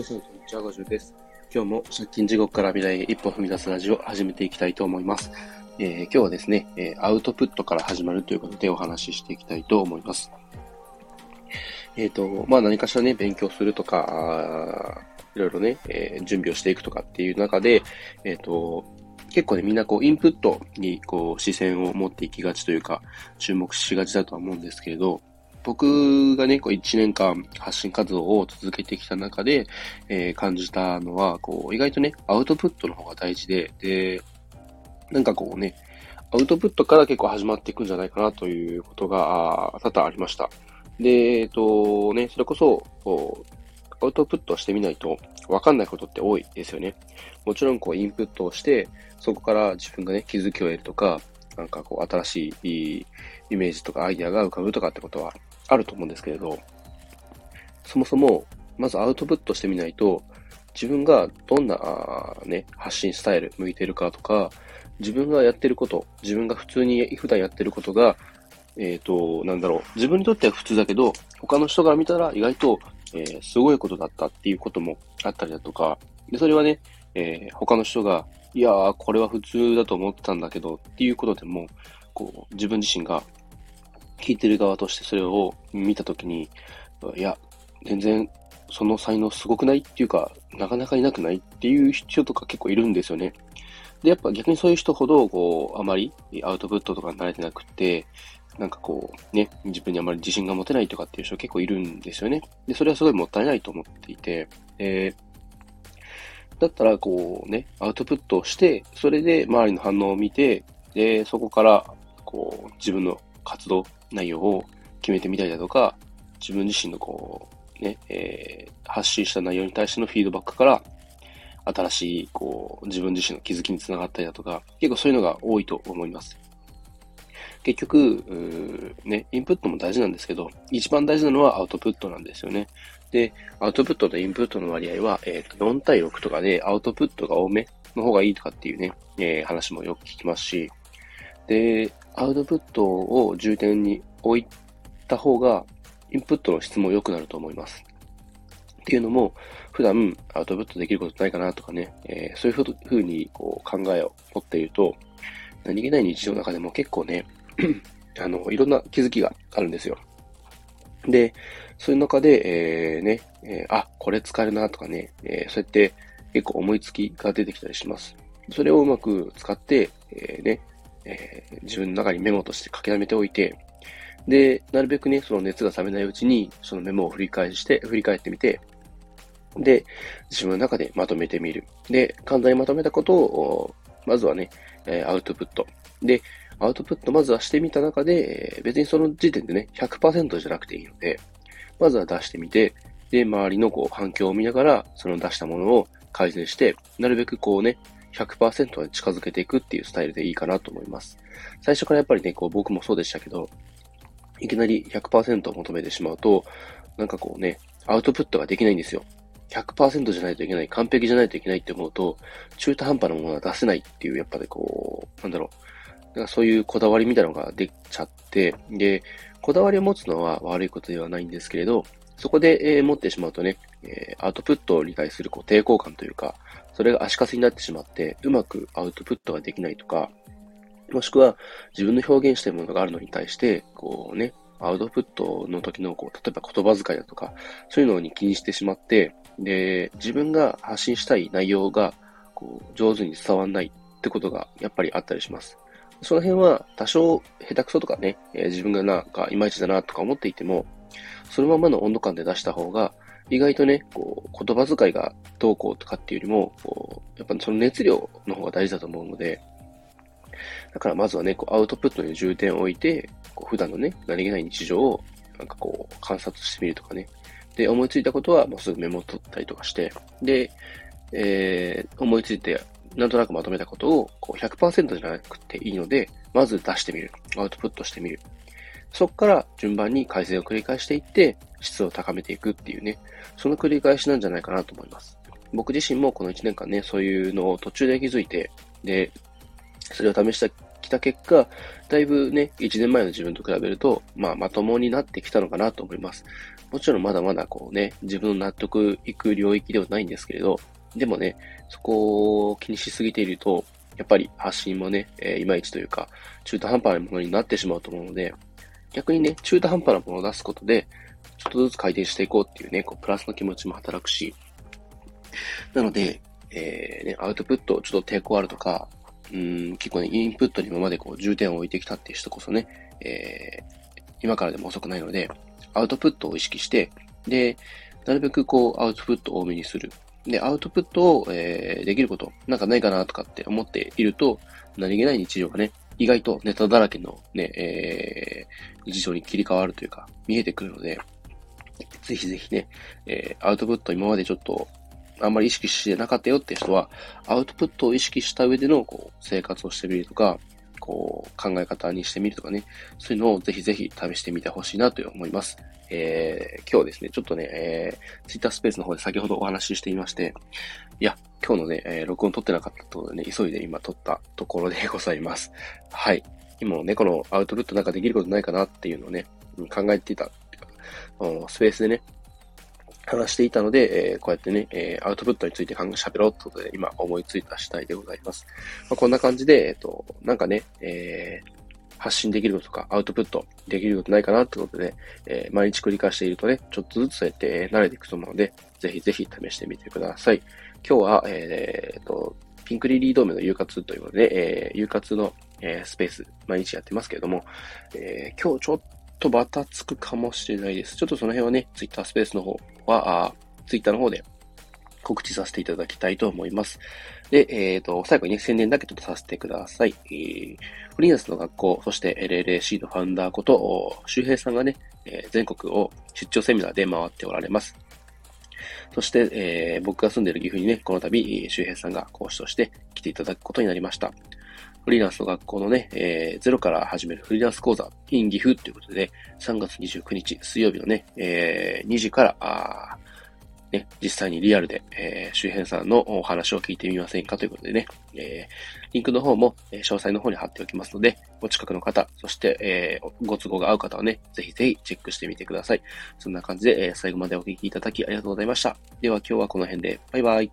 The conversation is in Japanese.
皆さん、こんにちは、ガジュです。今日も借金地獄から未来へ一歩踏み出すラジオを始めていきたいと思います。えー、今日はですね、えアウトプットから始まるということでお話ししていきたいと思います。えっ、ー、と、まあ何かしらね、勉強するとか、いろいろね、えー、準備をしていくとかっていう中で、えっ、と、結構ね、みんなこう、インプットにこう、視線を持っていきがちというか、注目しがちだとは思うんですけれど、僕がね、こう1年間発信活動を続けてきた中で、えー、感じたのは、こう、意外とね、アウトプットの方が大事で、で、なんかこうね、アウトプットから結構始まっていくんじゃないかなということが、多々ありました。で、えっとね、それこそ、こう、アウトプットしてみないとわかんないことって多いですよね。もちろんこうインプットをして、そこから自分がね、気づきを得るとか、なんかこう新しいイメージとかアイデアが浮かぶとかってことはあると思うんですけれど、そもそも、まずアウトプットしてみないと、自分がどんな、ね、発信スタイル向いてるかとか、自分がやってること、自分が普通に普段やってることが、えっ、ー、と、なんだろう、自分にとっては普通だけど、他の人が見たら意外と、えー、すごいことだったっていうこともあったりだとか、で、それはね、えー、他の人が、いやー、これは普通だと思ってたんだけどっていうことでも、こう、自分自身が聞いてる側としてそれを見たときに、いや、全然その才能すごくないっていうか、なかなかいなくないっていう人とか結構いるんですよね。で、やっぱ逆にそういう人ほど、こう、あまりアウトプットとか慣れてなくて、なんかこう、ね、自分にあまり自信が持てないとかっていう人結構いるんですよね。で、それはすごいもったいないと思っていて、えー、だったらこうね、アウトプットをして、それで周りの反応を見て、で、そこから、こう、自分の活動内容を決めてみたりだとか、自分自身のこう、ね、えー、発信した内容に対してのフィードバックから、新しい、こう、自分自身の気づきにつながったりだとか、結構そういうのが多いと思います。結局、ね、インプットも大事なんですけど、一番大事なのはアウトプットなんですよね。で、アウトプットとインプットの割合は、えっ、ー、と、4対6とかでアウトプットが多めの方がいいとかっていうね、えー、話もよく聞きますし、で、アウトプットを重点に置いた方が、インプットの質も良くなると思います。っていうのも、普段アウトプットできることないかなとかね、えー、そういうふうにこう考えを持っていると、何気ない日常の中でも結構ね、あの、いろんな気づきがあるんですよ。で、そういう中で、えー、ね、えー、あ、これ使えるなとかね、えー、そうやって結構思いつきが出てきたりします。それをうまく使って、えー、ね、えー、自分の中にメモとして書き溜めておいて、で、なるべくね、その熱が冷めないうちに、そのメモを振り返して、振り返ってみて、で、自分の中でまとめてみる。で、簡単にまとめたことを、まずはね、えアウトプット。で、アウトプットまずはしてみた中で、別にその時点でね、100%じゃなくていいので、まずは出してみて、で、周りのこう反響を見ながら、その出したものを改善して、なるべくこうね、100%に近づけていくっていうスタイルでいいかなと思います。最初からやっぱりね、こう僕もそうでしたけど、いきなり100%を求めてしまうと、なんかこうね、アウトプットができないんですよ。100%じゃないといけない、完璧じゃないといけないって思うと、中途半端なものは出せないっていう、やっぱりこう、なんだろう。だかそういうこだわりみたいなのができちゃって、で、こだわりを持つのは悪いことではないんですけれど、そこで、えー、持ってしまうとね、えー、アウトプットに対するこう抵抗感というか、それが足かせになってしまって、うまくアウトプットができないとか、もしくは自分の表現したいものがあるのに対して、こうね、アウトプットの時の、こう、例えば言葉遣いだとか、そういうのに気にしてしまって、で、自分が発信したい内容が、こう、上手に伝わんないってことが、やっぱりあったりします。その辺は、多少、下手くそとかね、えー、自分がなんか、いまいちだなとか思っていても、そのままの温度感で出した方が、意外とね、こう、言葉遣いがどうこうとかっていうよりも、こう、やっぱその熱量の方が大事だと思うので、だからまずはね、こうアウトプットに重点を置いて、こう普段のね、何気ない日常を、なんかこう、観察してみるとかね。で、思いついたことはもうすぐメモを取ったりとかして、で、えー、思いついて、なんとなくまとめたことをこう100%じゃなくていいので、まず出してみる。アウトプットしてみる。そこから順番に改善を繰り返していって、質を高めていくっていうね、その繰り返しなんじゃないかなと思います。僕自身もこの1年間ね、そういうのを途中で気づいて、で、それを試してきた結果、だいぶね、1年前の自分と比べると、まあ、まともになってきたのかなと思います。もちろんまだまだこうね、自分の納得いく領域ではないんですけれど、でもね、そこを気にしすぎていると、やっぱり発信もね、えー、いまいちというか、中途半端なものになってしまうと思うので、逆にね、中途半端なものを出すことで、ちょっとずつ改善していこうっていうね、こう、プラスの気持ちも働くし、なので、えー、ね、アウトプットちょっと抵抗あるとか、うん、結構ね、インプットに今までこう重点を置いてきたっていう人こそね、えー、今からでも遅くないので、アウトプットを意識して、で、なるべくこう、アウトプットを多めにする。で、アウトプットを、えー、できること、なんかないかなとかって思っていると、何気ない日常がね、意外とネタだらけのね、えー、日常に切り替わるというか、見えてくるので、ぜひぜひね、えー、アウトプット今までちょっとあんまり意識してなかったよって人は、アウトプットを意識した上でのこう生活をしてみるとか、こう考え方にしてみるとかね、そういうのをぜひぜひ試してみてほしいなと思います。えー、今日ですね、ちょっとね、えー、ツイッタースペースの方で先ほどお話ししていまして、いや、今日のね、えー、録音撮ってなかったところでね、急いで今撮ったところでございます。はい。今もね、このアウトプットなんかできることないかなっていうのをね、考えていた、スペースでね、話していたので、えー、こうやってね、えー、アウトプットについて考え喋ろうってことで、今思いついた次第でございます。まあ、こんな感じで、えっ、ー、と、なんかね、えー、発信できることとか、アウトプットできることないかなってことで、えー、毎日繰り返しているとね、ちょっとずつそうやって慣れていくと思うので、ぜひぜひ試してみてください。今日は、えー、と、ピンクリリードームの夕活ということで、えー、夕活の、えー、スペース、毎日やってますけれども、えー、今日ちょっとバタつくかもしれないです。ちょっとその辺はね、ツイッタースペースの方は、ツイッターの方で告知させていただきたいと思います。で、えっ、ー、と、最後にね、宣伝だけちょっとさせてください。えー、フリーランスの学校、そして LLAC のファウンダーこと、周平さんがね、えー、全国を出張セミナーで回っておられます。そして、えー、僕が住んでいる岐阜にね、この度、周平さんが講師として来ていただくことになりました。フリーランスの学校のね、えー、ゼロから始めるフリーランス講座、in 岐阜ということで、3月29日水曜日のね、えー、2時から、あね、実際にリアルで、えー、周辺さんのお話を聞いてみませんかということでね、えー、リンクの方も、えー、詳細の方に貼っておきますので、お近くの方、そして、えー、ご都合が合う方はね、ぜひぜひチェックしてみてください。そんな感じで、えー、最後までお聞きいただきありがとうございました。では今日はこの辺で、バイバイ。